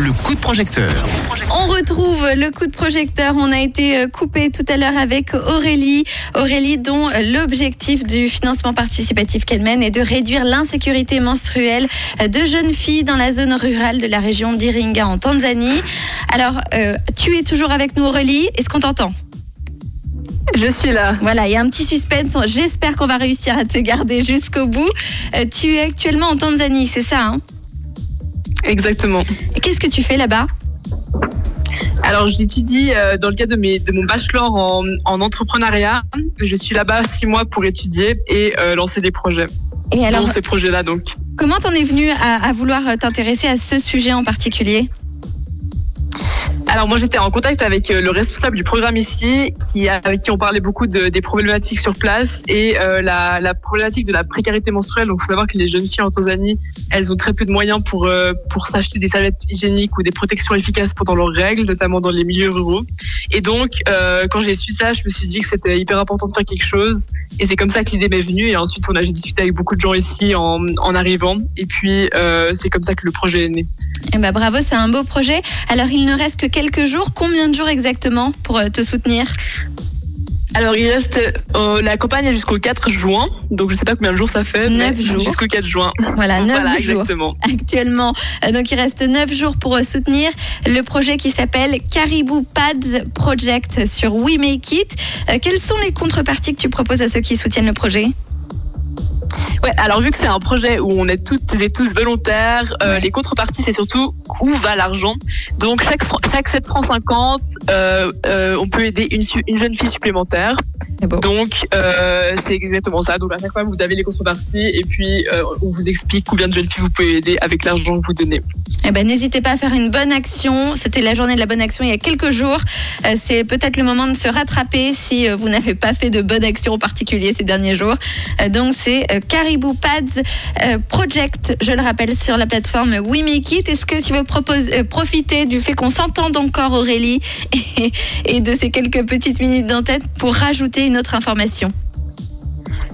le coup de projecteur. On retrouve le coup de projecteur. On a été euh, coupé tout à l'heure avec Aurélie. Aurélie dont euh, l'objectif du financement participatif qu'elle mène est de réduire l'insécurité menstruelle euh, de jeunes filles dans la zone rurale de la région d'Iringa en Tanzanie. Alors, tu es toujours avec nous Aurélie. Est-ce qu'on t'entend? Je suis là. Voilà, il y a un petit suspense. J'espère qu'on va réussir à te garder jusqu'au bout. tu es actuellement en Tanzanie, c'est ça hein? Exactement. Qu'est-ce que tu fais là-bas? Alors, j'étudie euh, dans le cadre de, mes, de mon bachelor en, entrepreneuriat. Je suis là-bas six mois pour étudier et euh, lancer des projets. Et alors, dans ces projets-là, donc. Comment t'en es venu à vouloir t'intéresser à ce sujet en particulier? Alors moi j'étais en contact avec euh, le responsable du programme ici, qui avec qui on parlait beaucoup de, des problématiques sur place et euh, la, problématique de la précarité menstruelle. Donc il faut savoir que les jeunes filles en Tanzanie, elles ont très peu de moyens pour euh, pour s'acheter des serviettes hygiéniques ou des protections efficaces pendant leurs règles, notamment dans les milieux ruraux. Et donc quand j'ai su ça, je me suis dit que c'était hyper important de faire quelque chose. Et c'est comme ça que l'idée m'est venue. Et ensuite on a j'ai discuté avec beaucoup de gens ici en, en arrivant. Et puis c'est comme ça que le projet est né. Eh ben bravo, c'est un beau projet. Alors il ne reste que quelques jours. Combien de jours exactement pour euh, te soutenir? Alors, il reste euh, la campagne jusqu'au 4 juin. Donc, je ne sais pas combien de jours ça fait. 9 jours. Jusqu'au 4 juin. Voilà, 9 jours. Exactement. Actuellement. Euh, donc, il reste 9 jours pour soutenir le projet qui s'appelle Caribou Pads Project sur We Make It. quelles sont les contreparties que tu proposes à ceux qui soutiennent le projet? Ouais, alors vu que c'est un projet où on est toutes et tous volontaires, euh, les contreparties c'est surtout où va l'argent. Donc chaque chaque 7 francs 50, euh, euh, on peut aider une, une jeune fille supplémentaire. Donc euh, c'est exactement ça. Donc à chaque fois vous avez les contreparties et puis euh, on vous explique combien de jeunes filles vous pouvez aider avec l'argent que vous donnez. Eh ben n'hésitez pas à faire une bonne action. C'était la journée de la bonne action il y a quelques jours. Euh, c'est peut-être le moment de se rattraper si vous n'avez pas fait de bonne action en particulier ces derniers jours. donc c'est Caribou Pads Project, je le rappelle sur la plateforme We Make It. Est-ce que tu veux proposer, profiter du fait qu'on s'entende encore Aurélie et, et de ces quelques petites minutes d'entête pour rajouter une autre information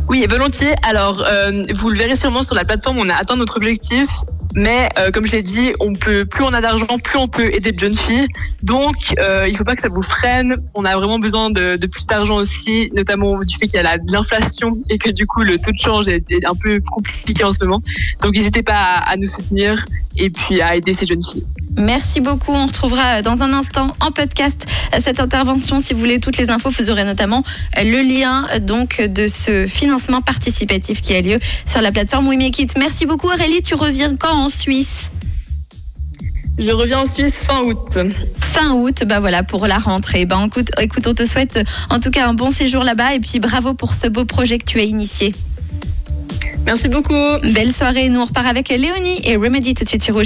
oui, volontiers. Alors, euh, vous le verrez sûrement sur la plateforme, on a atteint notre objectif. Mais euh, comme je l'ai dit, on peut plus on a d'argent, plus on peut aider de jeunes filles. Donc, euh, il faut pas que ça vous freine. On a vraiment besoin de, de plus d'argent aussi, notamment du fait qu'il y a l'inflation et que du coup le taux de change est, un peu compliqué en ce moment. Donc, n'hésitez pas à nous soutenir et puis à aider ces jeunes filles. Merci beaucoup. On retrouvera dans un instant en podcast cette intervention. Si vous voulez toutes les infos, vous aurez notamment le lien donc de ce financement participatif qui a lieu sur la plateforme We Make It. Merci beaucoup Aurélie. Tu reviens quand en Suisse? Je reviens en Suisse fin août. Fin août, bah voilà pour la rentrée. Bah écoute, écoute, on te souhaite en tout cas un bon séjour là-bas et puis bravo pour ce beau projet que tu as initié. Merci beaucoup. Belle soirée. Nous on repart avec Léonie et Remedy tout de suite sur